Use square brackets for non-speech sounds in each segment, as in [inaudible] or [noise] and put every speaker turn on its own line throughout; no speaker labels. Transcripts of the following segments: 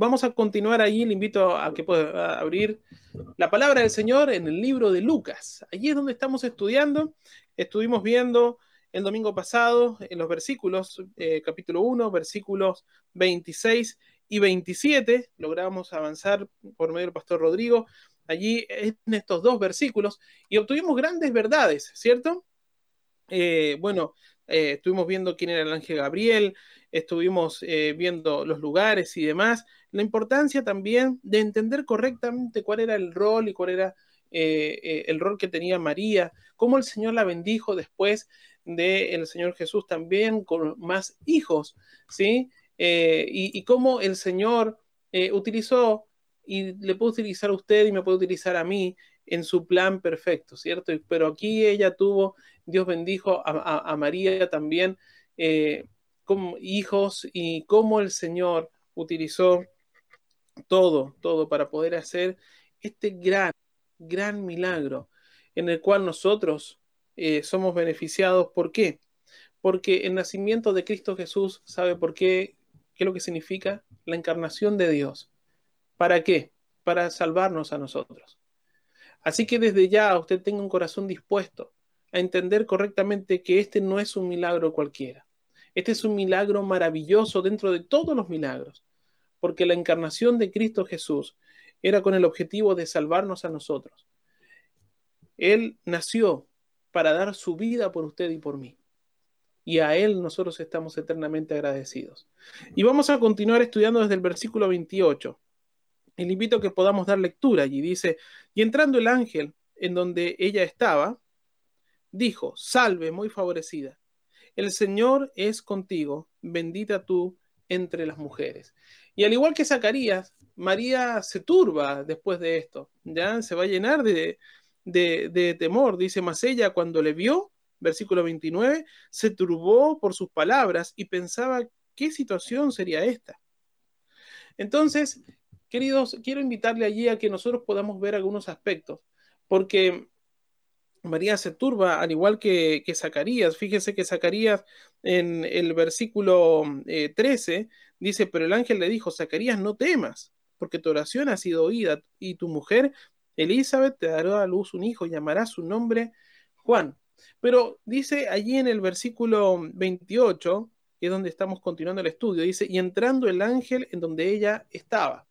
vamos a continuar ahí. Le invito a que pueda abrir la palabra del Señor en el libro de Lucas. Allí es donde estamos estudiando. Estuvimos viendo el domingo pasado en los versículos, eh, capítulo 1, versículos 26 y 27. Logramos avanzar por medio del pastor Rodrigo allí en estos dos versículos y obtuvimos grandes verdades, ¿cierto? Eh, bueno, eh, estuvimos viendo quién era el ángel Gabriel, estuvimos viendo los lugares y demás. La importancia también de entender correctamente cuál era el rol y cuál era el rol que tenía María, cómo el Señor la bendijo después del Señor Jesús también con más hijos, ¿sí? y, y, cómo el Señor utilizó y le puede utilizar a usted y me puede utilizar a mí en su plan perfecto, ¿cierto? Pero aquí ella tuvo, Dios bendijo a, María también eh, como hijos y cómo el Señor utilizó todo, todo para poder hacer este gran, gran milagro en el cual nosotros eh, somos beneficiados. ¿Por qué? Porque el nacimiento de Cristo Jesús, ¿sabe por qué? ¿Qué es lo que significa? La encarnación de Dios. ¿Para qué? Para salvarnos a nosotros. Así que desde ya usted tenga un corazón dispuesto a entender correctamente que este no es un milagro cualquiera. Este es un milagro maravilloso dentro de todos los milagros, porque la encarnación de Cristo Jesús era con el objetivo de salvarnos a nosotros. Él nació para dar su vida por usted y por mí. Y a Él nosotros estamos eternamente agradecidos. Y vamos a continuar estudiando desde el versículo 28 y le invito a que podamos dar lectura allí. Dice, y entrando el ángel en donde ella estaba, dijo, salve, muy favorecida. El Señor es contigo, bendita tú entre las mujeres. Y al igual que Zacarías, María se turba después de esto, ya se va a llenar de, de, temor. Dice, mas ella cuando le vio, versículo 29, se turbó por sus palabras y pensaba, ¿qué situación sería esta? Entonces, Queridos, quiero invitarle allí a que nosotros podamos ver algunos aspectos, porque María se turba, al igual que, Zacarías. Fíjese que Zacarías en el versículo 13 eh, dice, pero el ángel le dijo, Zacarías, no temas, porque tu oración ha sido oída, y tu mujer Elizabeth te dará a luz un hijo, llamará su nombre Juan. Pero dice allí en el versículo 28, que es donde estamos continuando el estudio, dice, y entrando el ángel en donde ella estaba.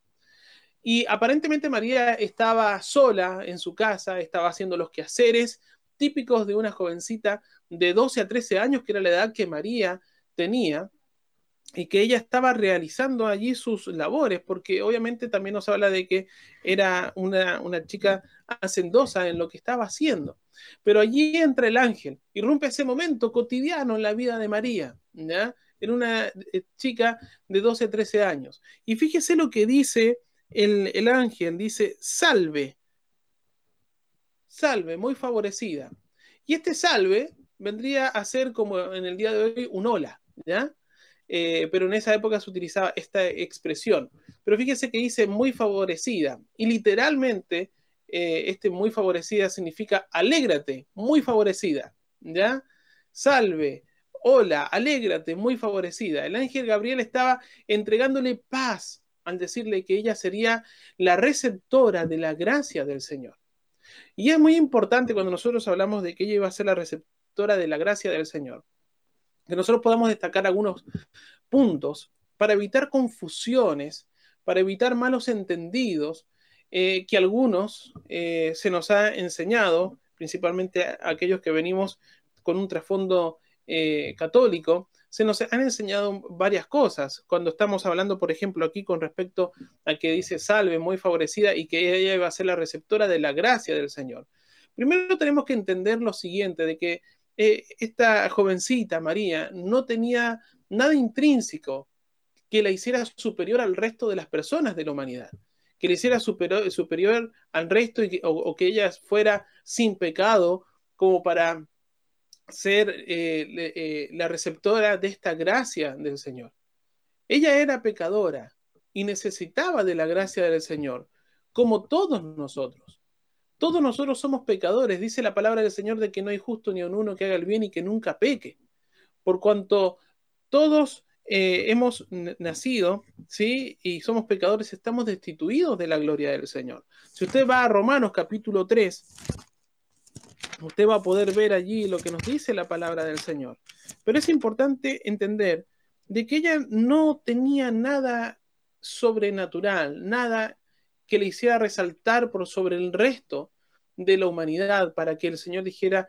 Y aparentemente María estaba sola en su casa, estaba haciendo los quehaceres típicos de una jovencita de 12 a 13 años, que era la edad que María tenía, y que ella estaba realizando allí sus labores, porque obviamente también nos habla de que era una, chica hacendosa en lo que estaba haciendo. Pero allí entra el ángel, irrumpe ese momento cotidiano en la vida de María, ¿ya? Era una eh, chica de 12 a 13 años. Y fíjese lo que dice el, ángel dice, salve, salve, muy favorecida. Y este salve vendría a ser como en el día de hoy un hola, ¿ya? Eh, pero en esa época se utilizaba esta expresión. Pero fíjese que dice muy favorecida y literalmente eh, este muy favorecida significa alégrate, muy favorecida, ¿ya? Salve, hola, alégrate, muy favorecida. El ángel Gabriel estaba entregándole paz al decirle que ella sería la receptora de la gracia del Señor. Y es muy importante cuando nosotros hablamos de que ella iba a ser la receptora de la gracia del Señor, que nosotros podamos destacar algunos puntos para evitar confusiones, para evitar malos entendidos eh, que algunos eh, se nos ha enseñado, principalmente aquellos que venimos con un trasfondo eh, católico, se nos han enseñado varias cosas. Cuando estamos hablando, por ejemplo, aquí con respecto a que dice salve, muy favorecida, y que ella iba a ser la receptora de la gracia del Señor. Primero tenemos que entender lo siguiente, de que eh, esta jovencita, María, no tenía nada intrínseco que la hiciera superior al resto de las personas de la humanidad, que la hiciera superior, superior al resto o que ella fuera sin pecado como para ser eh, eh, la receptora de esta gracia del Señor. Ella era pecadora y necesitaba de la gracia del Señor, como todos nosotros. Todos nosotros somos pecadores, dice la palabra del Señor de que no hay justo ni un uno que haga el bien y que nunca peque. Por cuanto todos eh, hemos nacido, ¿sí? Y somos pecadores, estamos destituidos de la gloria del Señor. Si usted va a Romanos capítulo 3, usted va a poder ver allí lo que nos dice la palabra del Señor. Pero es importante entender de que ella no tenía nada sobrenatural, nada que le hiciera resaltar por sobre el resto de la humanidad para que el Señor dijera,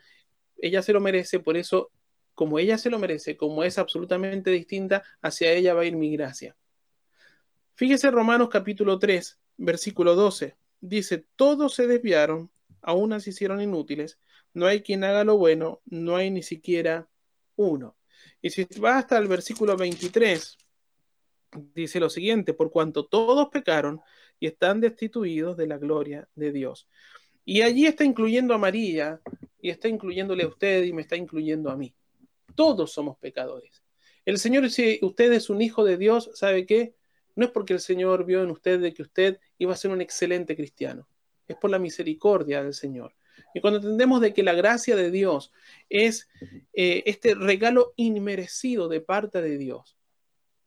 ella se lo merece, por eso, como ella se lo merece, como es absolutamente distinta, hacia ella va a ir mi gracia. Fíjese Romanos capítulo 3, versículo 12. Dice, todos se desviaron, aún se hicieron inútiles, no hay quien haga lo bueno, no hay ni siquiera uno. Y si va hasta el versículo 23, dice lo siguiente, por cuanto todos pecaron y están destituidos de la gloria de Dios. Y allí está incluyendo a María y está incluyéndole a usted y me está incluyendo a mí. Todos somos pecadores. El Señor, si usted es un hijo de Dios, ¿sabe qué? No es porque el Señor vio en usted de que usted iba a ser un excelente cristiano. Es por la misericordia del Señor. Y cuando entendemos de que la gracia de Dios es eh, este regalo inmerecido de parte de Dios,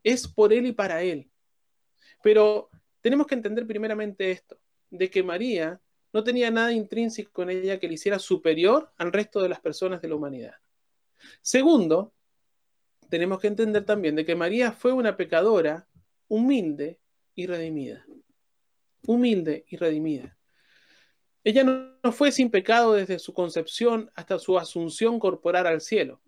es por Él y para Él. Pero tenemos que entender primeramente esto, de que María no tenía nada intrínseco en ella que le hiciera superior al resto de las personas de la humanidad. Segundo, tenemos que entender también de que María fue una pecadora humilde y redimida. Humilde y redimida. Ella no, fue sin pecado desde su concepción hasta su asunción corporal al cielo,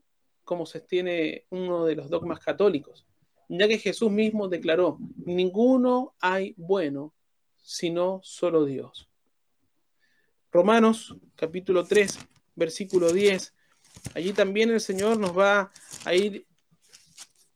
como se tiene uno de los dogmas católicos, ya que Jesús mismo declaró, ninguno hay bueno, sino solo Dios. Romanos capítulo 3, versículo 10. Allí también el Señor nos va a ir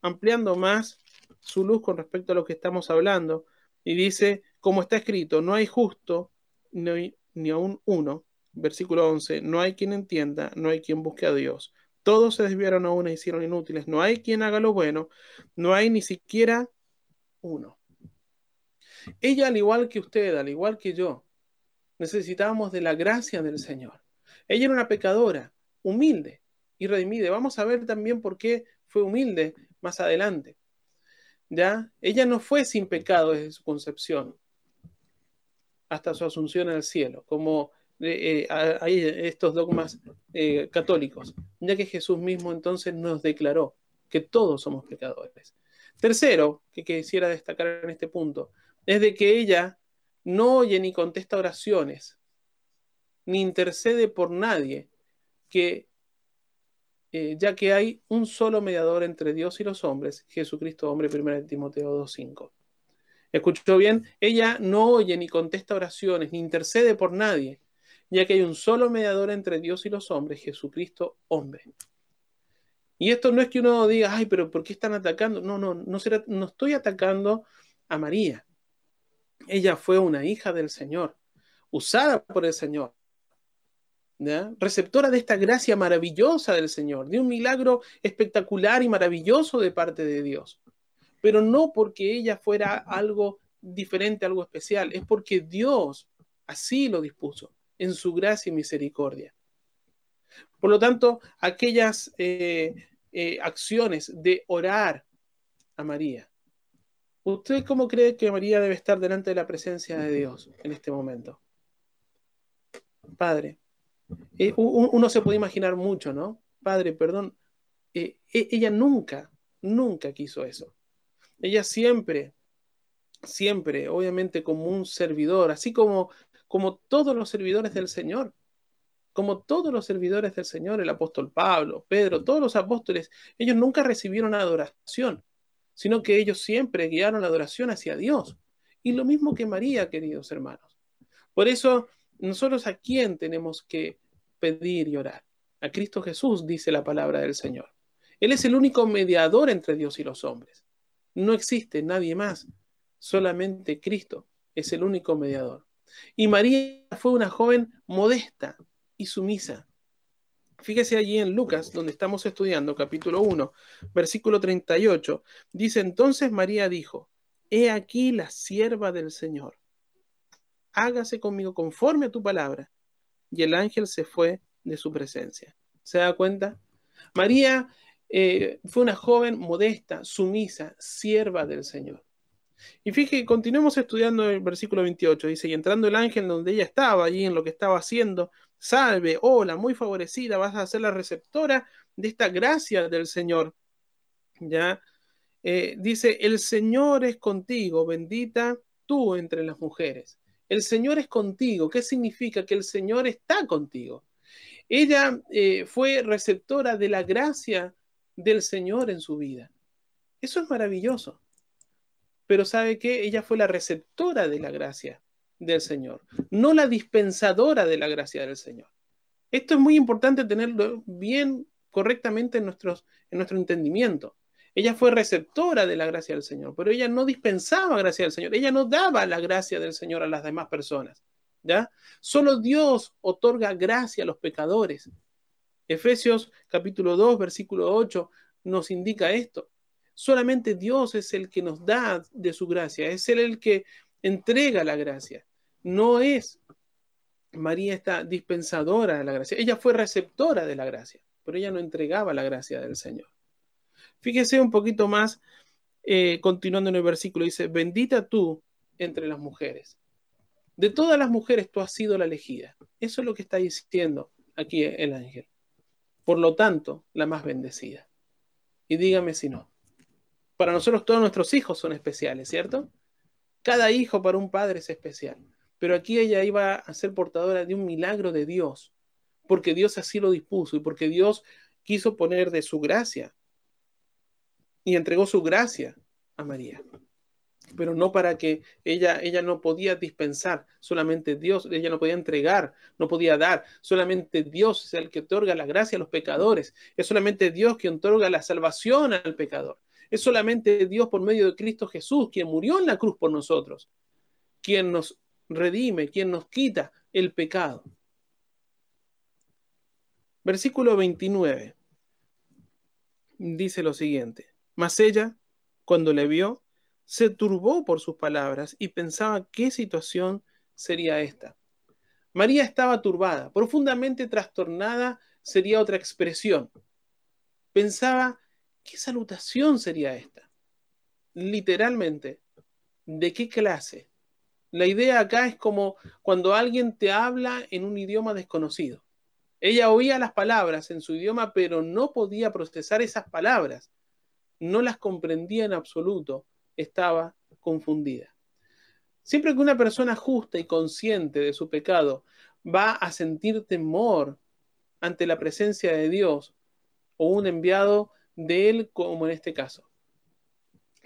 ampliando más su luz con respecto a lo que estamos hablando. Y dice, como está escrito, no hay justo, no hay, ni aún uno. Versículo 11, no hay quien entienda, no hay quien busque a Dios. Todos se desviaron a una y hicieron inútiles. No hay quien haga lo bueno, no hay ni siquiera uno. Ella, al igual que usted, al igual que yo, necesitábamos de la gracia del Señor. Ella era una pecadora, humilde y redimida. Vamos a ver también por qué fue humilde más adelante. ¿Ya? Ella no fue sin pecado desde su concepción hasta su asunción al cielo, como eh, eh, hay estos dogmas eh, católicos, ya que Jesús mismo entonces nos declaró que todos somos pecadores. Tercero, que quisiera destacar en este punto, es de que ella no oye ni contesta oraciones, ni intercede por nadie, que ya que hay un solo mediador entre Dios y los hombres, Jesucristo hombre, 1 Timoteo 2.5. ¿Escuchó bien? Ella no oye ni contesta oraciones, ni intercede por nadie, ya que hay un solo mediador entre Dios y los hombres, Jesucristo hombre. Y esto no es que uno diga, ay, pero ¿por qué están atacando? No, no, no, será, no estoy atacando a María. Ella fue una hija del Señor, usada por el Señor, receptora de esta gracia maravillosa del Señor, de un milagro espectacular y maravilloso de parte de Dios pero no porque ella fuera algo diferente, algo especial, es porque Dios así lo dispuso, en su gracia y misericordia. Por lo tanto, aquellas eh, eh, acciones de orar a María, ¿usted cómo cree que María debe estar delante de la presencia de Dios en este momento? Padre, eh, uno se puede imaginar mucho, ¿no? Padre, perdón, e, ella nunca, nunca quiso eso. Ella siempre, siempre, obviamente como un servidor, así como, como todos los servidores del Señor, como todos los servidores del Señor, el apóstol Pablo, Pedro, todos los apóstoles, ellos nunca recibieron adoración, sino que ellos siempre guiaron la adoración hacia Dios. Y lo mismo que María, queridos hermanos. Por eso, nosotros a quién tenemos que pedir y orar? A Cristo Jesús, dice la palabra del Señor. Él es el único mediador entre Dios y los hombres. No existe nadie más, solamente Cristo es el único mediador. Y María fue una joven modesta y sumisa. Fíjese allí en Lucas, donde estamos estudiando, capítulo 1, versículo 38. Dice entonces María dijo, He aquí la sierva del Señor. Hágase conmigo conforme a tu palabra. Y el ángel se fue de su presencia. ¿Se da cuenta? María eh, fue una joven modesta, sumisa, sierva del Señor. Y fíjate, continuemos estudiando el versículo 28. Dice, y entrando el ángel donde ella estaba, allí en lo que estaba haciendo, salve, hola, muy favorecida, vas a ser la receptora de esta gracia del Señor. Ya, eh, dice, el Señor es contigo, bendita tú entre las mujeres. El Señor es contigo. ¿Qué significa? Que el Señor está contigo. Ella eh, fue receptora de la gracia del Señor en su vida. Eso es maravilloso. Pero ¿sabe qué? Ella fue la receptora de la gracia del Señor, no la dispensadora de la gracia del Señor. Esto es muy importante tenerlo bien correctamente en, en nuestro entendimiento. Ella fue receptora de la gracia del Señor, pero ella no dispensaba gracia del Señor, ella no daba la gracia del Señor a las demás personas. ¿ya? Solo Dios otorga gracia a los pecadores. Efesios capítulo 2, versículo 8 nos indica esto. Solamente Dios es el que nos da de su gracia, es el que entrega la gracia. No es María esta dispensadora de la gracia, ella fue receptora de la gracia, pero ella no entregaba la gracia del Señor. Fíjese un poquito más, eh, continuando en el versículo, dice, bendita tú entre las mujeres. De todas las mujeres tú has sido la elegida. Eso es lo que está diciendo aquí el ángel. Por lo tanto, la más bendecida. Y dígame si no. Para nosotros todos nuestros hijos son especiales, ¿cierto? Cada hijo para un padre es especial. Pero aquí ella iba a ser portadora de un milagro de Dios, porque Dios así lo dispuso y porque Dios quiso poner de su gracia y entregó su gracia a María. Pero no para que ella, ella no podía dispensar, solamente Dios, ella no podía entregar, no podía dar, solamente Dios es el que otorga la gracia a los pecadores, es solamente Dios quien otorga la salvación al pecador, es solamente Dios por medio de Cristo Jesús, quien murió en la cruz por nosotros, quien nos redime, quien nos quita el pecado. Versículo 29 dice lo siguiente. Mas ella, cuando le vio, se turbó por sus palabras y pensaba qué situación sería esta. María estaba turbada, profundamente trastornada sería otra expresión. Pensaba, ¿qué salutación sería esta? Literalmente, ¿de qué clase? La idea acá es como cuando alguien te habla en un idioma desconocido. Ella oía las palabras en su idioma, pero no podía procesar esas palabras no las comprendía en absoluto, estaba confundida. Siempre que una persona justa y consciente de su pecado va a sentir temor ante la presencia de Dios o un enviado de él, como en este caso.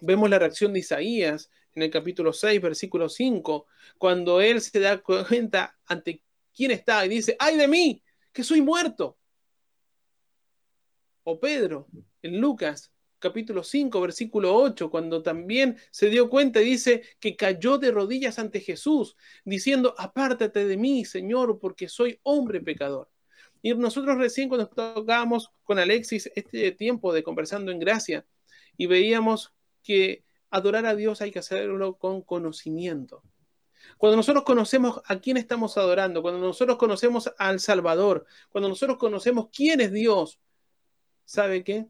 Vemos la reacción de Isaías en el capítulo 6, versículo 5, cuando él se da cuenta ante quién está y dice, ay de mí, que soy muerto. O Pedro, en Lucas, capítulo 5, versículo 8, cuando también se dio cuenta y dice que cayó de rodillas ante Jesús, diciendo, apártate de mí, Señor, porque soy hombre pecador. Y nosotros recién cuando tocábamos con Alexis este tiempo de conversando en gracia y veíamos que adorar a Dios hay que hacerlo con conocimiento. Cuando nosotros conocemos a quién estamos adorando, cuando nosotros conocemos al Salvador, cuando nosotros conocemos quién es Dios, ¿sabe qué?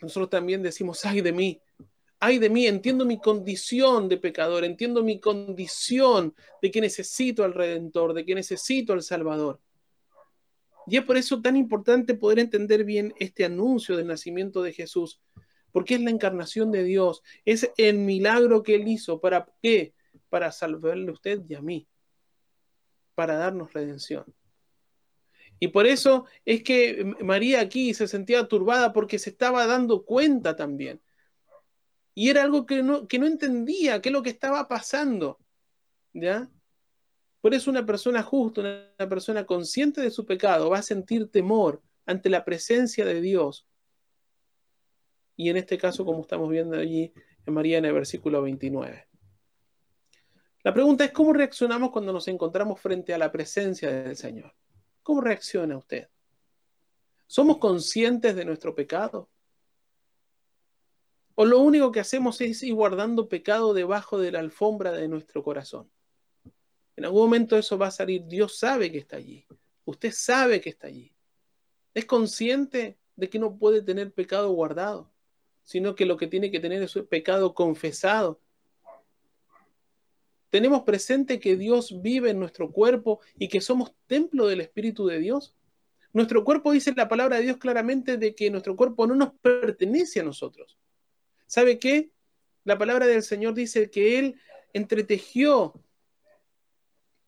Nosotros también decimos, ay de mí, ay de mí, entiendo mi condición de pecador, entiendo mi condición de que necesito al Redentor, de que necesito al Salvador. Y es por eso tan importante poder entender bien este anuncio del nacimiento de Jesús, porque es la encarnación de Dios, es el milagro que Él hizo. ¿Para qué? Para salvarle a usted y a mí, para darnos redención. Y por eso es que María aquí se sentía turbada porque se estaba dando cuenta también. Y era algo que no, que no entendía, qué es lo que estaba pasando. ¿Ya? Por eso una persona justa, una persona consciente de su pecado, va a sentir temor ante la presencia de Dios. Y en este caso, como estamos viendo allí en María en el versículo 29. La pregunta es, ¿cómo reaccionamos cuando nos encontramos frente a la presencia del Señor? ¿Cómo reacciona usted? ¿Somos conscientes de nuestro pecado? ¿O lo único que hacemos es ir guardando pecado debajo de la alfombra de nuestro corazón? En algún momento eso va a salir. Dios sabe que está allí. Usted sabe que está allí. ¿Es consciente de que no puede tener pecado guardado, sino que lo que tiene que tener es pecado confesado. Tenemos presente que Dios vive en nuestro cuerpo y que somos templo del Espíritu de Dios. Nuestro cuerpo dice la palabra de Dios claramente de que nuestro cuerpo no nos pertenece a nosotros. ¿Sabe qué? La palabra del Señor dice que Él entretejió,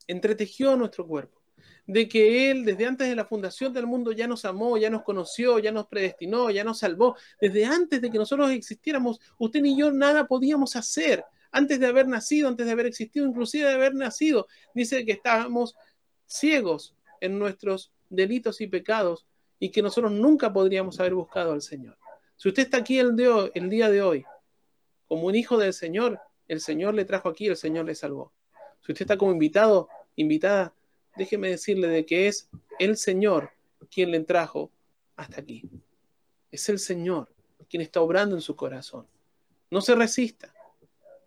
entretejió nuestro cuerpo de que Él desde antes de la fundación del mundo ya nos amó, ya nos conoció, ya nos predestinó, ya nos salvó. Desde antes de que nosotros existiéramos, usted ni yo nada podíamos hacer. Antes de haber nacido, antes de haber existido, inclusive de haber nacido, dice que estábamos ciegos en nuestros delitos y pecados y que nosotros nunca podríamos haber buscado al Señor. Si usted está aquí el, día de hoy como un hijo del Señor, el Señor le trajo aquí, el Señor le salvó. Si usted está como invitado, invitada, déjeme decirle de que es el Señor quien le trajo hasta aquí. Es el Señor quien está obrando en su corazón. No se resista.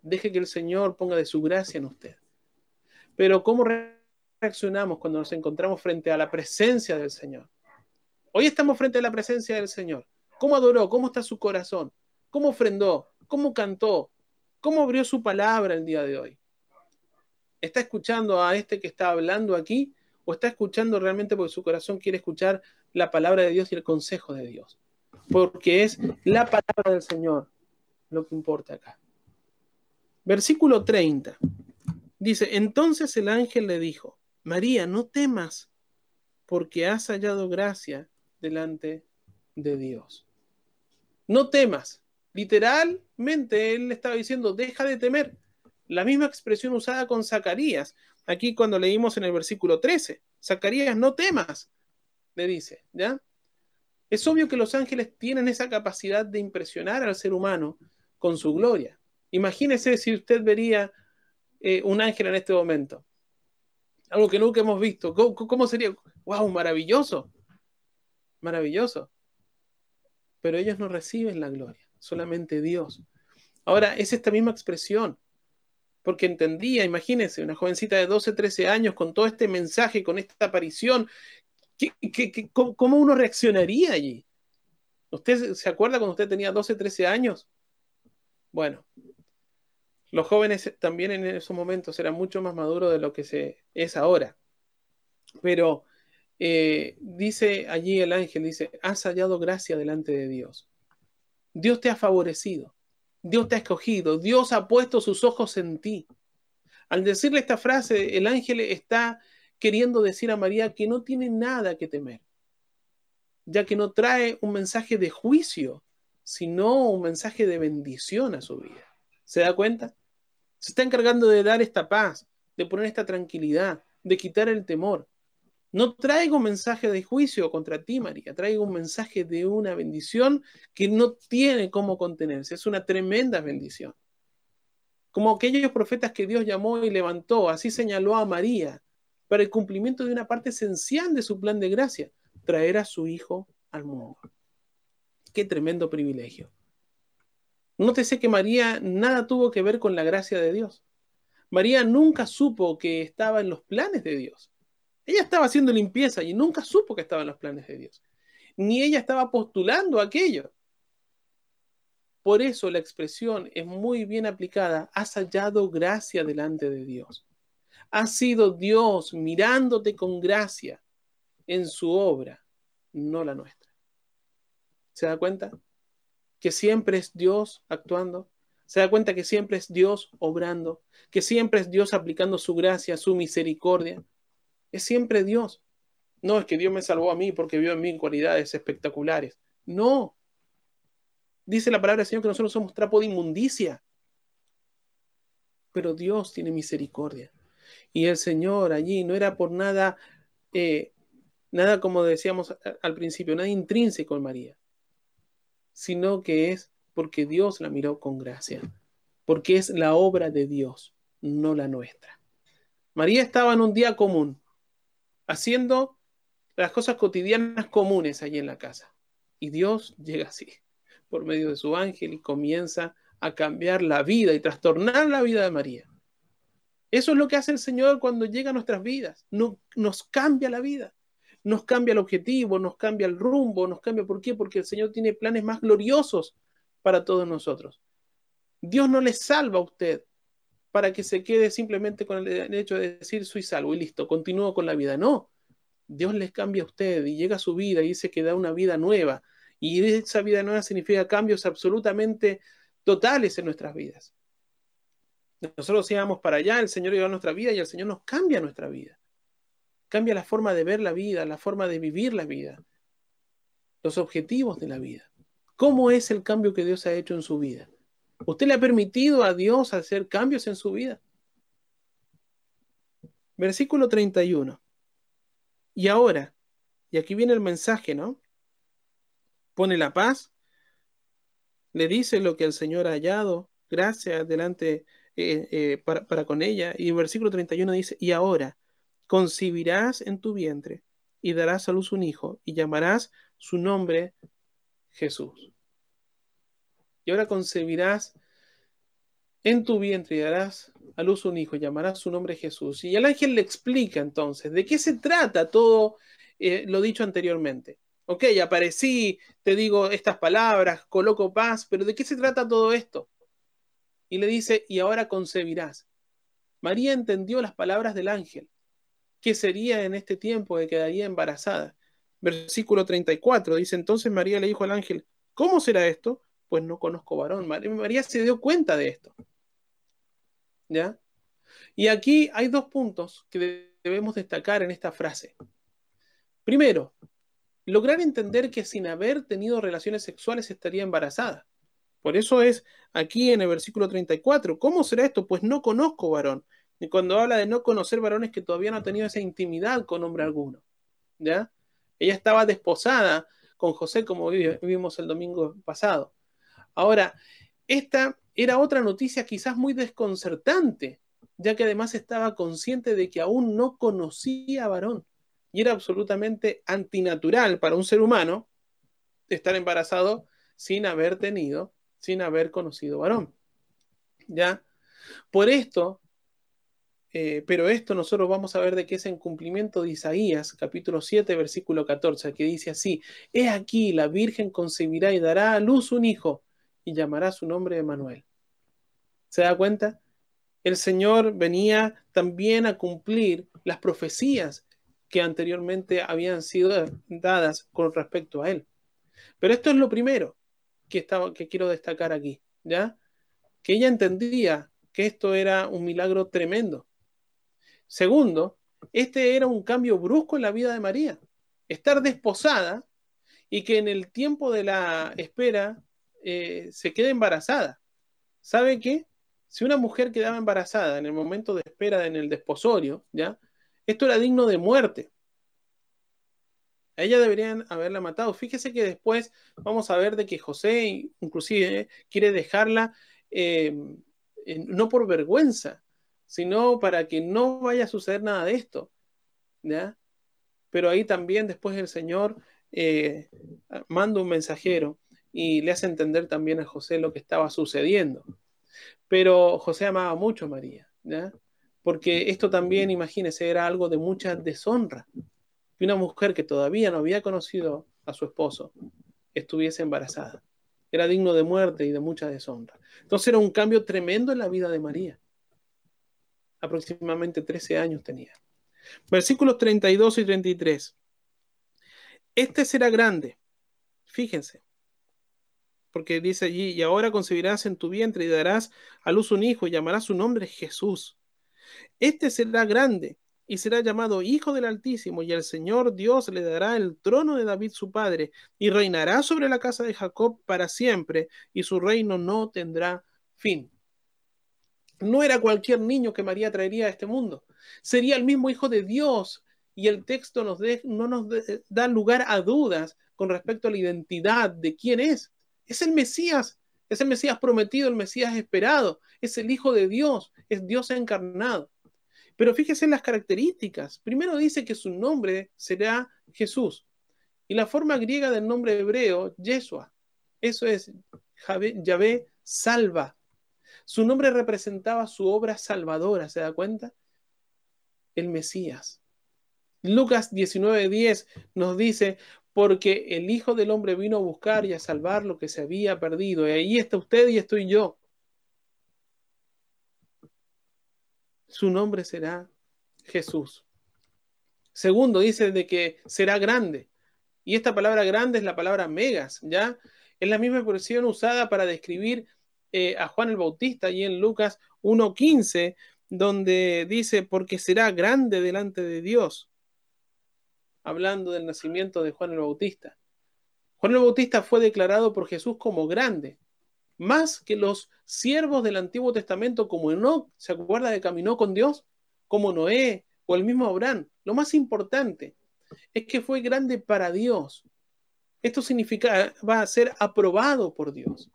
Deje que el Señor ponga de su gracia en usted. Pero ¿cómo reaccionamos cuando nos encontramos frente a la presencia del Señor? Hoy estamos frente a la presencia del Señor. ¿Cómo adoró? ¿Cómo está su corazón? ¿Cómo ofrendó? ¿Cómo cantó? ¿Cómo abrió su palabra el día de hoy? ¿Está escuchando a este que está hablando aquí? ¿O está escuchando realmente porque su corazón quiere escuchar la palabra de Dios y el consejo de Dios? Porque es la palabra del Señor lo que importa acá. Versículo 30. Dice, entonces el ángel le dijo, María, no temas, porque has hallado gracia delante de Dios. No temas. Literalmente él estaba diciendo, deja de temer. La misma expresión usada con Zacarías, aquí cuando leímos en el versículo 13. Zacarías, no temas, le dice, ¿ya? Es obvio que los ángeles tienen esa capacidad de impresionar al ser humano con su gloria. Imagínese si usted vería eh, un ángel en este momento. Algo que nunca hemos visto. ¿Cómo, ¿Cómo, sería? ¡Wow! Maravilloso. Maravilloso. Pero ellos no reciben la gloria, solamente Dios. Ahora, es esta misma expresión porque entendía, imagínense, una jovencita de 12, 13 años con todo este mensaje, con esta aparición, cómo, uno reaccionaría allí? ¿Usted se acuerda cuando usted tenía 12, 13 años? Bueno, los jóvenes también en esos momentos eran mucho más maduros de lo que se es ahora. Pero eh, dice allí el ángel, dice, has hallado gracia delante de Dios. Dios te ha favorecido. Dios te ha escogido, Dios ha puesto sus ojos en ti. Al decirle esta frase, el ángel está queriendo decir a María que no tiene nada que temer, ya que no trae un mensaje de juicio, sino un mensaje de bendición a su vida. ¿Se da cuenta? Se está encargando de dar esta paz, de poner esta tranquilidad, de quitar el temor. No traigo un mensaje de juicio contra ti, María, traigo un mensaje de una bendición que no tiene cómo contenerse, es una tremenda bendición. Como aquellos profetas que Dios llamó y levantó, así señaló a María para el cumplimiento de una parte esencial de su plan de gracia, traer a su hijo al mundo. Qué tremendo privilegio. Nótese que María nada tuvo que ver con la gracia de Dios. María nunca supo que estaba en los planes de Dios. Ella estaba haciendo limpieza y nunca supo que estaba en los planes de Dios. Ni ella estaba postulando aquello. Por eso la expresión es muy bien aplicada. Has hallado gracia delante de Dios. Ha sido Dios mirándote con gracia en su obra, no la nuestra. ¿Se da cuenta? Que siempre es Dios actuando. Se da cuenta que siempre es Dios obrando, que siempre es Dios aplicando su gracia, su misericordia, es siempre Dios. No es que Dios me salvó a mí porque vio en mí cualidades espectaculares. No. Dice la palabra del Señor que nosotros somos trapo de inmundicia. Pero Dios tiene misericordia. Y el Señor allí no era por nada, eh, nada como decíamos al principio, nada intrínseco en María, sino que es porque Dios la miró con gracia, porque es la obra de Dios, no la nuestra. María estaba en un día común, haciendo las cosas cotidianas comunes allí en la casa. Y Dios llega así, por medio de su ángel, y comienza a cambiar la vida y trastornar la vida de María. Eso es lo que hace el Señor cuando llega a nuestras vidas. No, nos cambia la vida. Nos cambia el objetivo, nos cambia el rumbo, nos cambia. ¿Por qué? Porque el Señor tiene planes más gloriosos para todos nosotros. Dios no le salva a usted para que se quede simplemente con el hecho de decir soy salvo y listo, continúo con la vida. No, Dios les cambia a usted y llega a su vida y dice que da una vida nueva. Y esa vida nueva significa cambios absolutamente totales en nuestras vidas. Nosotros íbamos para allá, el Señor lleva nuestra vida y el Señor nos cambia nuestra vida. Cambia la forma de ver la vida, la forma de vivir la vida, los objetivos de la vida. ¿Cómo es el cambio que Dios ha hecho en su vida? ¿Usted le ha permitido a Dios hacer cambios en su vida? Versículo 31. Y ahora, y aquí viene el mensaje, ¿no? Pone la paz, le dice lo que el Señor ha hallado, gracias delante eh, eh, para, para, con ella. Y el versículo 31 dice, y ahora concibirás en tu vientre y darás a luz un hijo y llamarás su nombre Jesús. Y ahora concebirás en tu vientre y darás a luz un hijo y llamarás su nombre Jesús. Y el ángel le explica entonces de qué se trata todo eh, lo dicho anteriormente. Ok, aparecí, te digo estas palabras, coloco paz, pero ¿de qué se trata todo esto? Y le dice, y ahora concebirás. María entendió las palabras del ángel. ¿Qué sería en este tiempo que quedaría embarazada? Versículo 34 dice, entonces María le dijo al ángel, ¿cómo será esto? Pues no conozco varón. María se dio cuenta de esto. ¿Ya? Y aquí hay dos puntos que debemos destacar en esta frase. Primero, lograr entender que sin haber tenido relaciones sexuales estaría embarazada. Por eso es aquí en el versículo 34, ¿cómo será esto? Pues no conozco varón. Y cuando habla de no conocer varones que todavía no ha tenido esa intimidad con hombre alguno. ¿Ya? Ella estaba desposada con José, como vimos el domingo pasado. Ahora, esta era otra noticia quizás muy desconcertante, ya que además estaba consciente de que aún no conocía varón. Y era absolutamente antinatural para un ser humano estar embarazado sin haber tenido, sin haber conocido varón. ¿Ya? Por esto, eh, pero esto nosotros vamos a ver de qué es en cumplimiento de Isaías, capítulo 7, versículo 14, que dice así, He aquí, la Virgen concebirá y dará a luz un hijo, y llamará su nombre Emanuel. ¿Se da cuenta? El Señor venía también a cumplir las profecías que anteriormente habían sido dadas con respecto a él. Pero esto es lo primero que, estaba, que quiero destacar aquí, ¿ya? Que ella entendía que esto era un milagro tremendo. Segundo, este era un cambio brusco en la vida de María. Estar desposada y que en el tiempo de la espera eh, se queda embarazada. ¿Sabe qué? Si una mujer quedaba embarazada en el momento de espera en el desposorio, ¿ya? Esto era digno de muerte. A ella deberían haberla matado. Fíjese que después vamos a ver de que José inclusive quiere dejarla eh, no por vergüenza, sino para que no vaya a suceder nada de esto. ¿ya? Pero ahí también después el Señor eh, manda un mensajero y le hace entender también a José lo que estaba sucediendo. Pero José amaba mucho a María, ¿ya? porque esto también, imagínese, era algo de mucha deshonra. Que una mujer que todavía no había conocido a su esposo estuviese embarazada. Era digno de muerte y de mucha deshonra. Entonces era un cambio tremendo en la vida de María. Aproximadamente 13 años tenía. Versículos 32 y 33. Este será grande. Fíjense porque dice allí, y ahora concebirás en tu vientre y darás a luz un hijo y llamarás su nombre Jesús. Este será grande y será llamado Hijo del Altísimo, y el Señor Dios le dará el trono de David su padre, y reinará sobre la casa de Jacob para siempre, y su reino no tendrá fin. No era cualquier niño que María traería a este mundo, sería el mismo Hijo de Dios, y el texto nos no nos da lugar a dudas con respecto a la identidad de quién es. Es el Mesías, es el Mesías prometido, el Mesías esperado, es el Hijo de Dios, es Dios encarnado. Pero fíjese en las características. Primero dice que su nombre será Jesús. Y la forma griega del nombre hebreo, Yeshua, eso es Yahvé salva. Su nombre representaba su obra salvadora, ¿se da cuenta? El Mesías. Lucas 19:10 nos dice, porque el Hijo del Hombre vino a buscar y a salvar lo que se había perdido. Y ahí está usted y estoy yo. Su nombre será Jesús. Segundo, dice de que será grande. Y esta palabra grande es la palabra megas, ¿ya? Es la misma expresión usada para describir eh, a Juan el Bautista y en Lucas 1.15, donde dice, porque será grande delante de Dios, hablando del nacimiento de Juan el Bautista. Juan el Bautista fue declarado por Jesús como grande, más que los siervos del Antiguo Testamento como Enoch, ¿se acuerda de caminó con Dios? Como Noé o el mismo Abraham. Lo más importante es que fue grande para Dios. Esto significa, va a ser aprobado por Dios.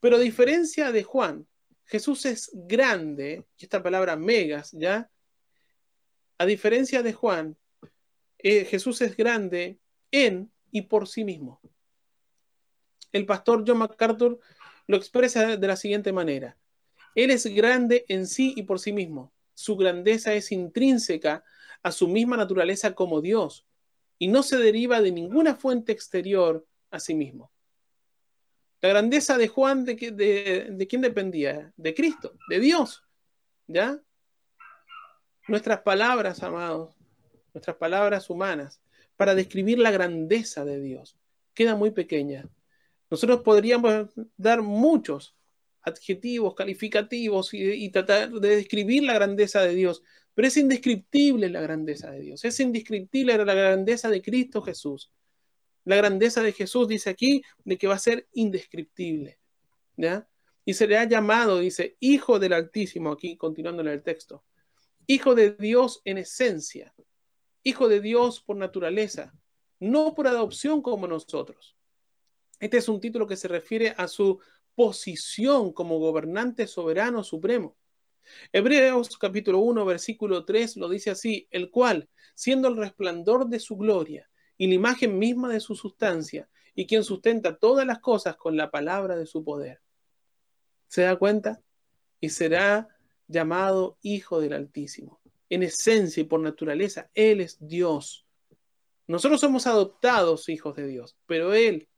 Pero a diferencia de Juan, Jesús es grande, y esta palabra megas, ¿ya? A diferencia de Juan, eh, Jesús es grande en y por sí mismo. El pastor John MacArthur lo expresa de la siguiente manera. Él es grande en sí y por sí mismo. Su grandeza es intrínseca a su misma naturaleza como Dios y no se deriva de ninguna fuente exterior a sí mismo. La grandeza de Juan, ¿de, de, quién dependía? De Cristo, de Dios. ¿Ya? Nuestras palabras, amados, nuestras palabras humanas, para describir la grandeza de Dios, queda muy pequeña. Nosotros podríamos dar muchos adjetivos, calificativos y, tratar de describir la grandeza de Dios, pero es indescriptible la grandeza de Dios, es indescriptible la grandeza de Cristo Jesús. La grandeza de Jesús dice aquí de que va a ser indescriptible. ¿ya? Y se le ha llamado, dice, Hijo del Altísimo, aquí continuando en el texto. Hijo de Dios en esencia, Hijo de Dios por naturaleza, no por adopción como nosotros. Este es un título que se refiere a su posición como gobernante soberano supremo. Hebreos capítulo 1, versículo 3 lo dice así, el cual, siendo el resplandor de su gloria y la imagen misma de su sustancia, y quien sustenta todas las cosas con la palabra de su poder. ¿Se da cuenta? Y será llamado Hijo del Altísimo. En esencia y por naturaleza, Él es Dios. Nosotros somos adoptados hijos de Dios, pero Él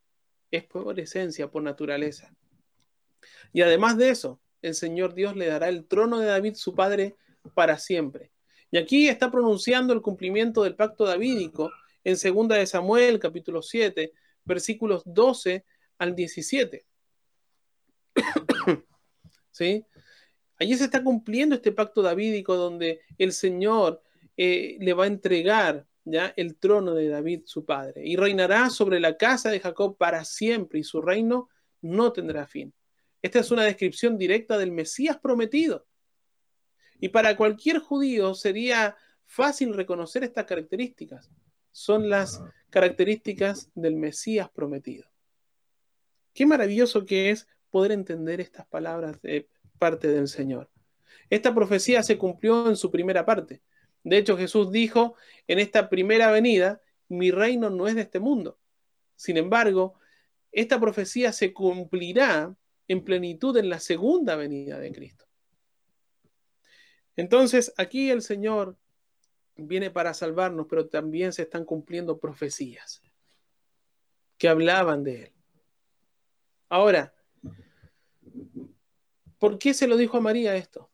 es por esencia, por naturaleza. Y además de eso, el Señor Dios le dará el trono de David, su padre, para siempre. Y aquí está pronunciando el cumplimiento del pacto davídico en 2 de Samuel, capítulo 7, versículos 12 al 17. [coughs] ¿Sí? Allí se está cumpliendo este pacto davídico donde el Señor eh, le va a entregar ya el trono de David, su padre, y reinará sobre la casa de Jacob para siempre, y su reino no tendrá fin. Esta es una descripción directa del Mesías prometido. Y para cualquier judío sería fácil reconocer estas características. Son las características del Mesías prometido. Qué maravilloso que es poder entender estas palabras de parte del Señor. Esta profecía se cumplió en su primera parte. De hecho, Jesús dijo en esta primera venida, mi reino no es de este mundo. Sin embargo, esta profecía se cumplirá en plenitud en la segunda venida de Cristo. Entonces, aquí el Señor viene para salvarnos, pero también se están cumpliendo profecías que hablaban de Él. Ahora, ¿por qué se lo dijo a María esto?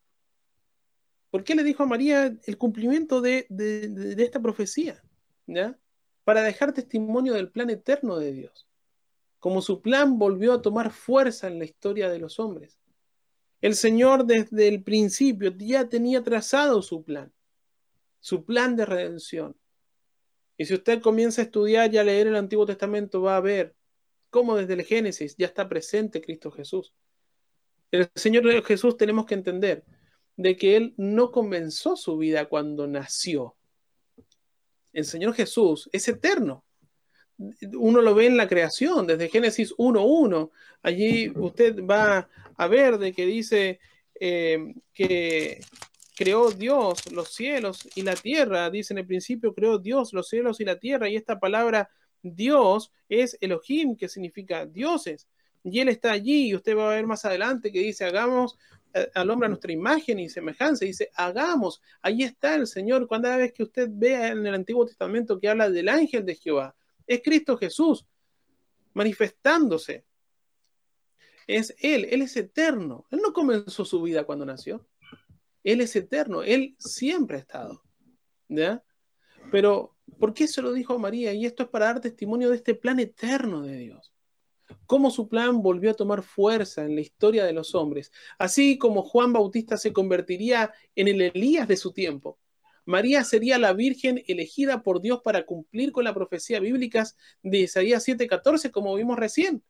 ¿Por qué le dijo a María el cumplimiento de, de esta profecía? ¿Ya? Para dejar testimonio del plan eterno de Dios como su plan volvió a tomar fuerza en la historia de los hombres. El Señor desde el principio ya tenía trazado su plan, su plan de redención. Y si usted comienza a estudiar y a leer el Antiguo Testamento, va a ver cómo desde el Génesis ya está presente Cristo Jesús. El Señor Jesús tenemos que entender de que Él no comenzó su vida cuando nació. El Señor Jesús es eterno uno lo ve en la creación, desde Génesis 1.1. Allí usted va a ver de que dice eh, que creó Dios los cielos y la tierra. Dice en el principio creó Dios los cielos y la tierra. Y esta palabra Dios es Elohim, que significa dioses. Y Él está allí y usted va a ver más adelante que dice, hagamos al hombre a nuestra imagen y semejanza. Dice, hagamos. Ahí está el Señor. Cuando vez que usted vea en el Antiguo Testamento que habla del ángel de Jehová, es Cristo Jesús manifestándose. Es Él, Él es eterno. Él no comenzó su vida cuando nació. Él es eterno, Él siempre ha estado. ¿Ya? Pero, ¿por qué se lo dijo a María? Y esto es para dar testimonio de este plan eterno de Dios. Cómo su plan volvió a tomar fuerza en la historia de los hombres. Así como Juan Bautista se convertiría en el Elías de su tiempo. María sería la virgen elegida por Dios para cumplir con la profecía bíblica de Isaías 7:14, como vimos recién,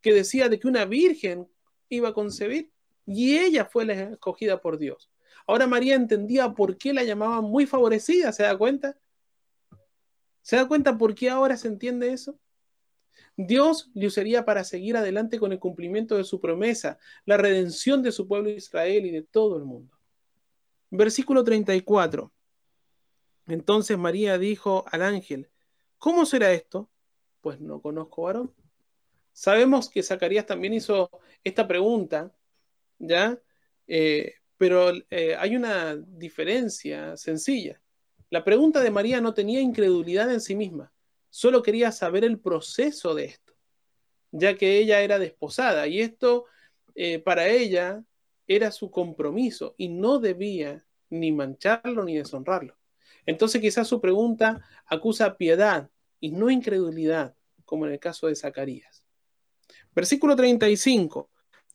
que decía de que una virgen iba a concebir y ella fue la escogida por Dios. Ahora María entendía por qué la llamaban muy favorecida, ¿se da cuenta? ¿Se da cuenta por qué ahora se entiende eso? Dios le usaría para seguir adelante con el cumplimiento de su promesa, la redención de su pueblo Israel y de todo el mundo. Versículo 34. Entonces María dijo al ángel, ¿cómo será esto? Pues no conozco varón. Sabemos que Zacarías también hizo esta pregunta, ¿ya? Eh, pero eh, hay una diferencia sencilla. La pregunta de María no tenía incredulidad en sí misma, solo quería saber el proceso de esto, ya que ella era desposada y esto eh, para ella era su compromiso y no debía ni mancharlo ni deshonrarlo. Entonces quizás su pregunta acusa piedad y no incredulidad, como en el caso de Zacarías. Versículo 35.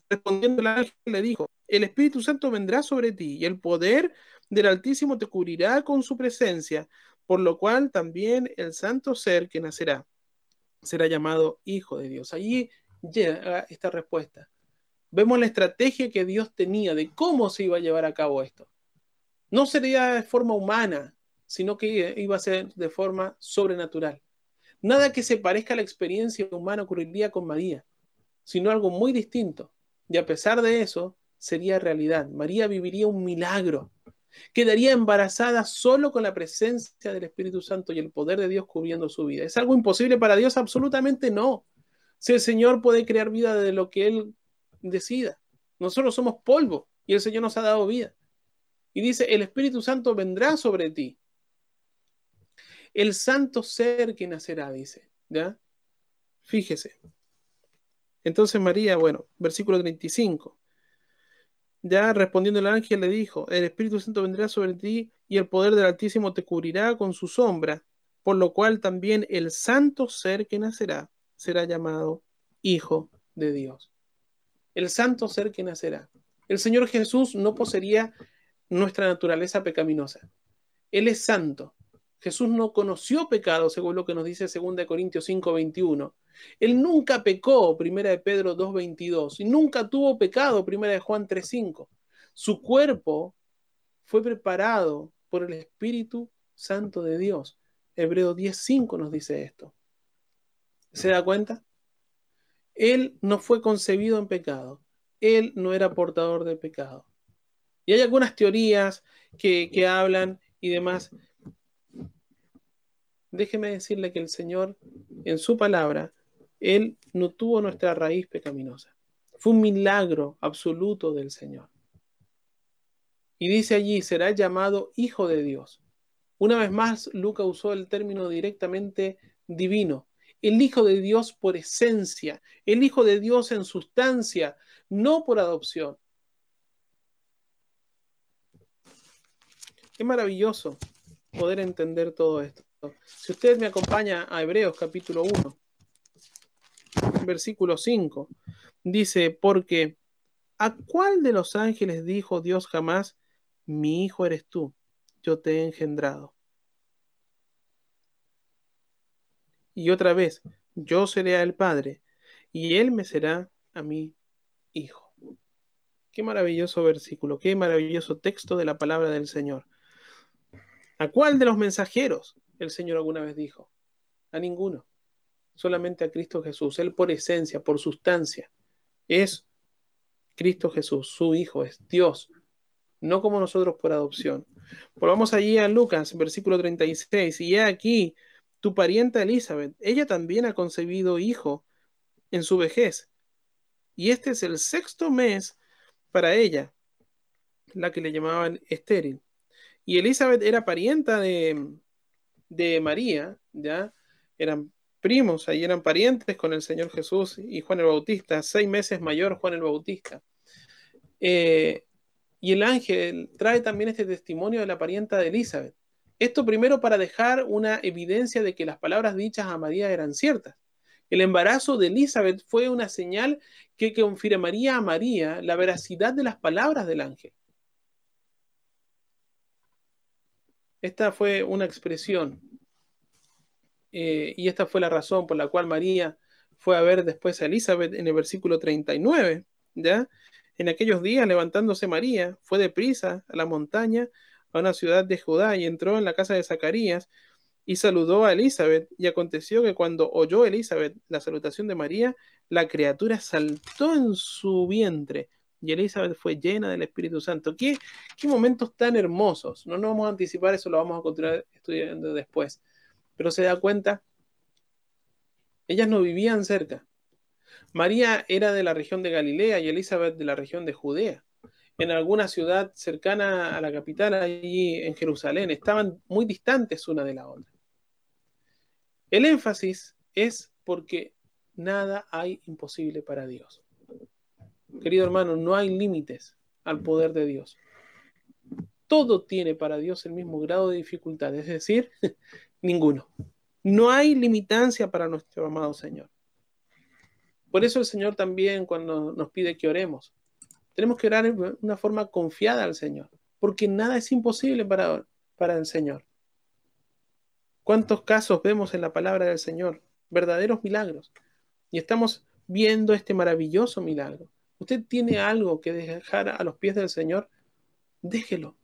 Respondiendo el ángel le dijo, el Espíritu Santo vendrá sobre ti y el poder del Altísimo te cubrirá con su presencia, por lo cual también el santo ser que nacerá será llamado Hijo de Dios. Allí llega esta respuesta. Vemos la estrategia que Dios tenía de cómo se iba a llevar a cabo esto. No sería de forma humana, sino que iba a ser de forma sobrenatural. Nada que se parezca a la experiencia humana ocurriría con María, sino algo muy distinto. Y a pesar de eso, sería realidad. María viviría un milagro. Quedaría embarazada solo con la presencia del Espíritu Santo y el poder de Dios cubriendo su vida. ¿Es algo imposible para Dios? Absolutamente no. Si el Señor puede crear vida de lo que Él decida. Nosotros somos polvo y el Señor nos ha dado vida. Y dice, el Espíritu Santo vendrá sobre ti. El santo ser que nacerá, dice. ¿Ya? Fíjese. Entonces María, bueno, versículo 35. Ya respondiendo el ángel le dijo, el Espíritu Santo vendrá sobre ti y el poder del Altísimo te cubrirá con su sombra, por lo cual también el santo ser que nacerá será llamado Hijo de Dios. El santo ser que nacerá. El Señor Jesús no poseería nuestra naturaleza pecaminosa. Él es santo. Jesús no conoció pecado, según lo que nos dice 2 Corintios 5, 21. Él nunca pecó, primera de Pedro 2.22, y nunca tuvo pecado, primera de Juan 3.5. Su cuerpo fue preparado por el Espíritu Santo de Dios. Hebreo 10.5 nos dice esto. ¿Se da cuenta? Él no fue concebido en pecado. Él no era portador de pecado. Y hay algunas teorías que, que hablan y demás. Déjeme decirle que el Señor en su palabra él no tuvo nuestra raíz pecaminosa. Fue un milagro absoluto del Señor. Y dice allí, será llamado Hijo de Dios. Una vez más, Lucas usó el término directamente divino. El Hijo de Dios por esencia, el Hijo de Dios en sustancia, no por adopción. Qué maravilloso poder entender todo esto. Si usted me acompaña a Hebreos capítulo 1, versículo 5. Dice, porque ¿a cuál de los ángeles dijo Dios jamás, mi hijo eres tú, yo te he engendrado? Y otra vez, yo seré el Padre, y él me será a mi hijo. Qué maravilloso versículo, qué maravilloso texto de la palabra del Señor. ¿A cuál de los mensajeros el Señor alguna vez dijo? A ninguno solamente a Cristo Jesús. Él por esencia, por sustancia, es Cristo Jesús, su Hijo, es Dios, no como nosotros por adopción. Volvamos allí a Lucas, versículo 36, y he aquí tu parienta Elizabeth, ella también ha concebido hijo en su vejez, y este es el sexto mes para ella, la que le llamaban estéril. Y Elizabeth era parienta de, de María, ¿ya? Eran primos, ahí eran parientes con el Señor Jesús y Juan el Bautista, seis meses mayor Juan el Bautista. Eh, y el ángel trae también este testimonio de la parienta de Elizabeth. Esto primero para dejar una evidencia de que las palabras dichas a María eran ciertas. El embarazo de Elizabeth fue una señal que confirmaría a María la veracidad de las palabras del ángel. Esta fue una expresión eh, y esta fue la razón por la cual María fue a ver después a Elizabeth en el versículo 39, ¿ya? En aquellos días, levantándose María, fue deprisa a la montaña, a una ciudad de Judá, y entró en la casa de Zacarías, y saludó a Elizabeth, y aconteció que cuando oyó Elizabeth la salutación de María, la criatura saltó en su vientre, y Elizabeth fue llena del Espíritu Santo. ¿Qué, momentos tan hermosos? No nos vamos a anticipar, eso lo vamos a continuar estudiando después. Pero se da cuenta, ellas no vivían cerca. María era de la región de Galilea y Elizabeth de la región de Judea. En alguna ciudad cercana a la capital, allí en Jerusalén, estaban muy distantes una de la otra. El énfasis es porque nada hay imposible para Dios. Querido hermano, no hay límites al poder de Dios. Todo tiene para Dios el mismo grado de dificultad, es decir, [laughs] Ninguno. No hay limitancia para nuestro amado Señor. Por eso el Señor también cuando nos pide que oremos, tenemos que orar de una forma confiada al Señor, porque nada es imposible para, para el Señor. ¿Cuántos casos vemos en la palabra del Señor? Verdaderos milagros. Y estamos viendo este maravilloso milagro. Usted tiene algo que dejar a los pies del Señor, déjelo.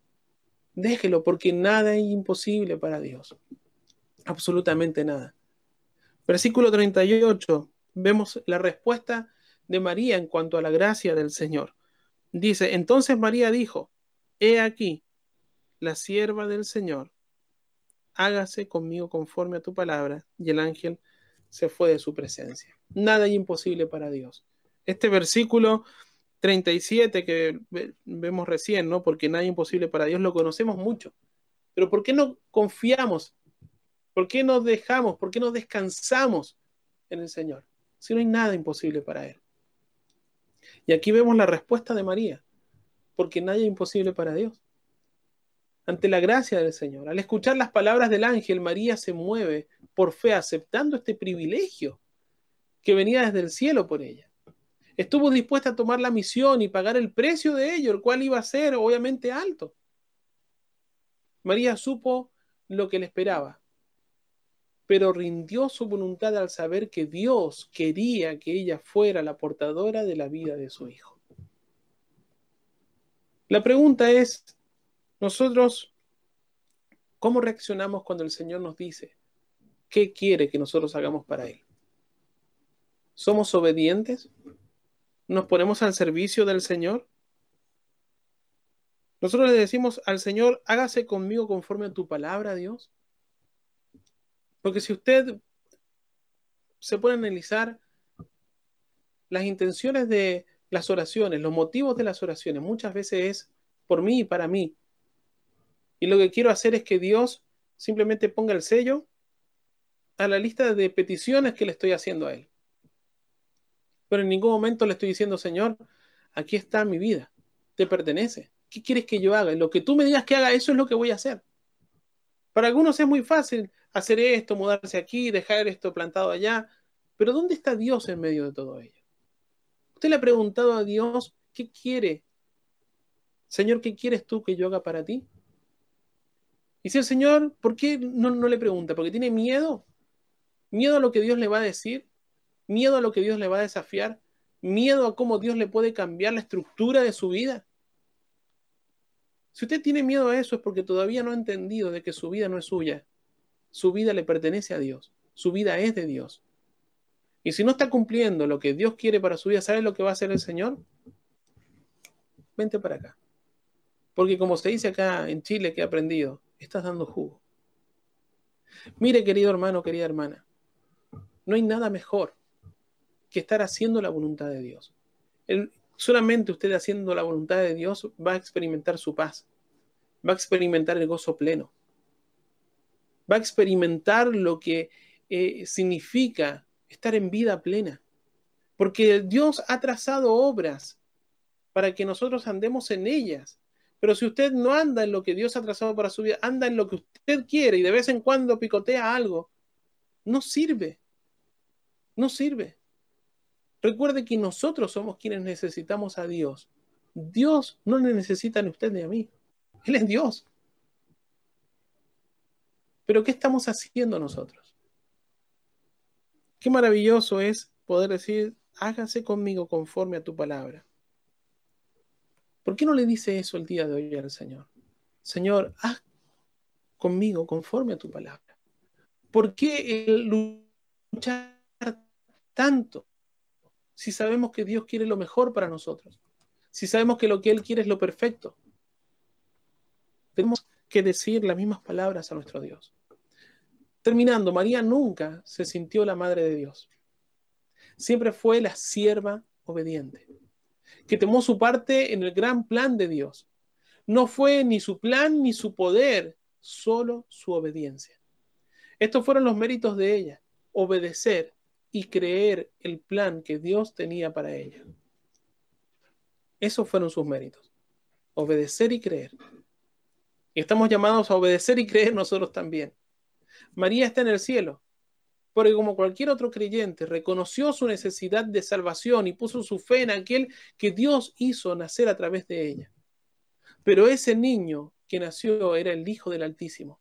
Déjelo, porque nada es imposible para Dios absolutamente nada. Versículo 38, vemos la respuesta de María en cuanto a la gracia del Señor. Dice, entonces María dijo, he aquí, la sierva del Señor, hágase conmigo conforme a tu palabra. Y el ángel se fue de su presencia. Nada es imposible para Dios. Este versículo 37 que vemos recién, ¿no? Porque nada imposible para Dios, lo conocemos mucho. Pero ¿por qué no confiamos ¿Por qué nos dejamos? ¿Por qué nos descansamos en el Señor? Si no hay nada imposible para Él. Y aquí vemos la respuesta de María, porque nada imposible para Dios. Ante la gracia del Señor, al escuchar las palabras del ángel, María se mueve por fe, aceptando este privilegio que venía desde el cielo por ella. Estuvo dispuesta a tomar la misión y pagar el precio de ello, el cual iba a ser obviamente alto. María supo lo que le esperaba pero rindió su voluntad al saber que Dios quería que ella fuera la portadora de la vida de su hijo. La pregunta es, nosotros, ¿cómo reaccionamos cuando el Señor nos dice qué quiere que nosotros hagamos para Él? ¿Somos obedientes? ¿Nos ponemos al servicio del Señor? Nosotros le decimos al Señor, hágase conmigo conforme a tu palabra, Dios. Porque si usted se puede analizar las intenciones de las oraciones, los motivos de las oraciones, muchas veces es por mí y para mí. Y lo que quiero hacer es que Dios simplemente ponga el sello a la lista de peticiones que le estoy haciendo a Él. Pero en ningún momento le estoy diciendo, Señor, aquí está mi vida, te pertenece. ¿Qué quieres que yo haga? lo que tú me digas que haga, eso es lo que voy a hacer. Para algunos es muy fácil hacer esto, mudarse aquí, dejar esto plantado allá, pero ¿dónde está Dios en medio de todo ello? ¿Usted le ha preguntado a Dios qué quiere? Señor, ¿qué quieres tú que yo haga para ti? Y si el Señor, ¿por qué no, no le pregunta? ¿Porque tiene miedo? ¿Miedo a lo que Dios le va a decir? ¿Miedo a lo que Dios le va a desafiar? ¿Miedo a cómo Dios le puede cambiar la estructura de su vida? Si usted tiene miedo a eso es porque todavía no ha entendido de que su vida no es suya. Su vida le pertenece a Dios. Su vida es de Dios. Y si no está cumpliendo lo que Dios quiere para su vida, ¿sabe lo que va a hacer el Señor? Vente para acá. Porque como se dice acá en Chile que he aprendido, estás dando jugo. Mire, querido hermano, querida hermana, no hay nada mejor que estar haciendo la voluntad de Dios. Solamente usted haciendo la voluntad de Dios va a experimentar su paz, va a experimentar el gozo pleno, va a experimentar lo que eh, significa estar en vida plena, porque Dios ha trazado obras para que nosotros andemos en ellas. Pero si usted no anda en lo que Dios ha trazado para su vida, anda en lo que usted quiere y de vez en cuando picotea algo, no sirve. No sirve. Recuerde que nosotros somos quienes necesitamos a Dios. Dios no le necesita a usted ni a mí. Él es Dios. Pero ¿qué estamos haciendo nosotros? Qué maravilloso es poder decir, hágase conmigo conforme a tu palabra. ¿Por qué no le dice eso el día de hoy al Señor? Señor, haz conmigo conforme a tu palabra. ¿Por qué luchar tanto si sabemos que Dios quiere lo mejor para nosotros? Si sabemos que lo que Él quiere es lo perfecto. Tenemos que decir las mismas palabras a nuestro Dios. Terminando, María nunca se sintió la madre de Dios. Siempre fue la sierva obediente que tomó su parte en el gran plan de Dios. No fue ni su plan ni su poder, solo su obediencia. Estos fueron los méritos de ella, obedecer y creer el plan que Dios tenía para ella. Esos fueron sus méritos, obedecer y creer. Y estamos llamados a obedecer y creer nosotros también. María está en el cielo, porque como cualquier otro creyente reconoció su necesidad de salvación y puso su fe en aquel que Dios hizo nacer a través de ella. Pero ese niño que nació era el Hijo del Altísimo.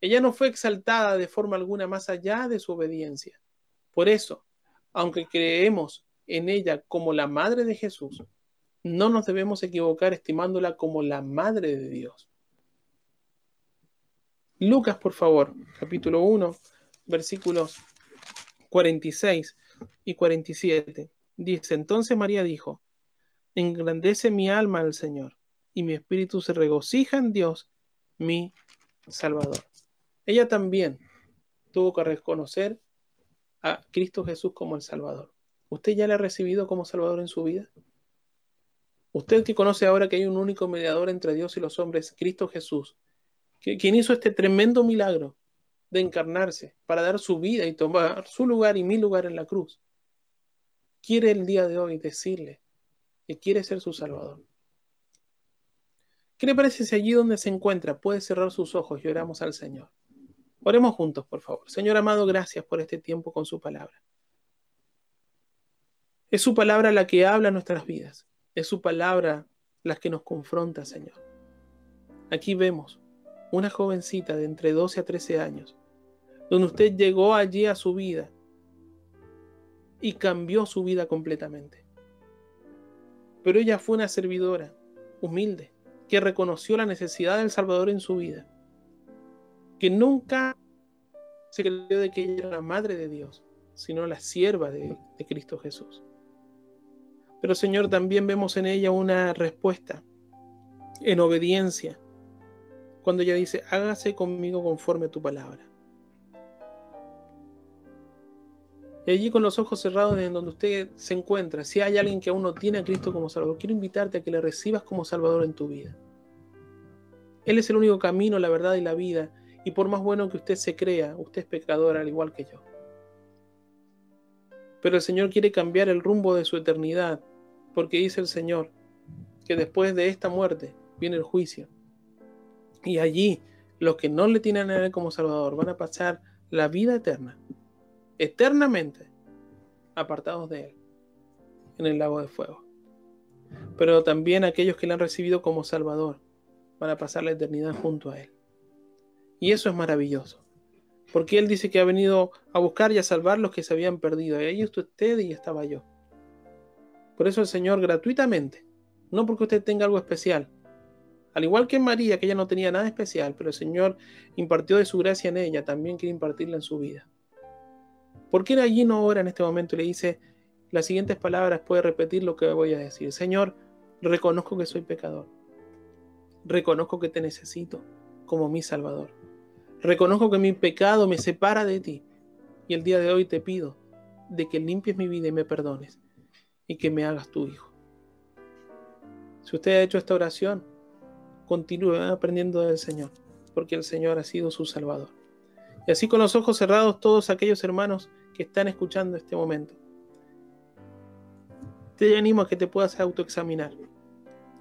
Ella no fue exaltada de forma alguna más allá de su obediencia. Por eso, aunque creemos en ella como la Madre de Jesús, no nos debemos equivocar estimándola como la Madre de Dios. Lucas, por favor, capítulo 1, versículos 46 y 47. Dice, entonces María dijo, engrandece mi alma al Señor, y mi espíritu se regocija en Dios, mi Salvador. Ella también tuvo que reconocer a Cristo Jesús como el Salvador. ¿Usted ya le ha recibido como Salvador en su vida? Usted que conoce ahora que hay un único mediador entre Dios y los hombres, Cristo Jesús, quien hizo este tremendo milagro de encarnarse para dar su vida y tomar su lugar y mi lugar en la cruz, quiere el día de hoy decirle que quiere ser su Salvador. ¿Qué le parece si allí donde se encuentra puede cerrar sus ojos y oramos al Señor? Oremos juntos, por favor. Señor amado, gracias por este tiempo con su palabra. Es su palabra la que habla nuestras vidas. Es su palabra la que nos confronta, Señor. Aquí vemos una jovencita de entre 12 a 13 años donde usted llegó allí a su vida y cambió su vida completamente. Pero ella fue una servidora humilde, que reconoció la necesidad del Salvador en su vida, que nunca se creyó de que ella era la madre de Dios, sino la sierva de, Cristo Jesús. Pero Señor, también vemos en ella una respuesta en obediencia, cuando ella dice, hágase conmigo conforme a tu palabra. Y allí con los ojos cerrados en donde usted se encuentra, si hay alguien que aún no tiene a Cristo como Salvador, quiero invitarte a que le recibas como Salvador en tu vida. Él es el único camino, la verdad y la vida. Y por más bueno que usted se crea, usted es pecador al igual que yo. Pero el Señor quiere cambiar el rumbo de su eternidad, porque dice el Señor que después de esta muerte viene el juicio. Y allí los que no le tienen a Él como Salvador van a pasar la vida eterna eternamente apartados de Él en el lago de fuego. Pero también aquellos que le han recibido como Salvador van a pasar la eternidad junto a Él. Y eso es maravilloso. Porque Él dice que ha venido a buscar y a salvar los que se habían perdido. Y ahí está usted y estaba yo. Por eso el Señor gratuitamente, no porque usted tenga algo especial, al igual que María, que ella no tenía nada especial, pero el Señor impartió de su gracia en ella, también quiere impartirla en su vida. ¿Por qué allí no ora en este momento y le dice las siguientes palabras? Puede repetir lo que voy a decir. Señor, reconozco que soy pecador. Reconozco que te necesito como mi Salvador. Reconozco que mi pecado me separa de ti. Y el día de hoy te pido de que limpies mi vida y me perdones y que me hagas tu hijo. Si usted ha hecho esta oración, continúe aprendiendo del Señor, porque el Señor ha sido su Salvador. Y así con los ojos cerrados, todos aquellos hermanos que están escuchando este momento, te animo a que te puedas autoexaminar.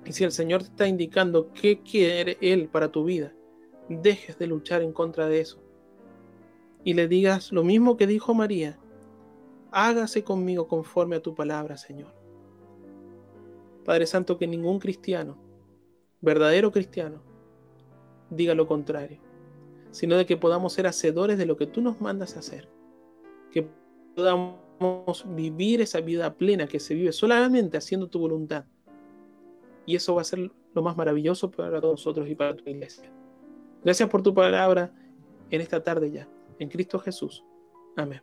Y si el Señor te está indicando qué quiere Él para tu vida, dejes de luchar en contra de eso. Y le digas lo mismo que dijo María, hágase conmigo conforme a tu palabra, Señor. Padre Santo, que ningún cristiano, verdadero cristiano, diga lo contrario, sino de que podamos ser hacedores de lo que tú nos mandas a hacer, que podamos vivir esa vida plena que se vive solamente haciendo tu voluntad. Y eso va a ser lo más maravilloso para todos nosotros y para tu iglesia. Gracias por tu palabra en esta tarde ya. En Cristo Jesús. Amén.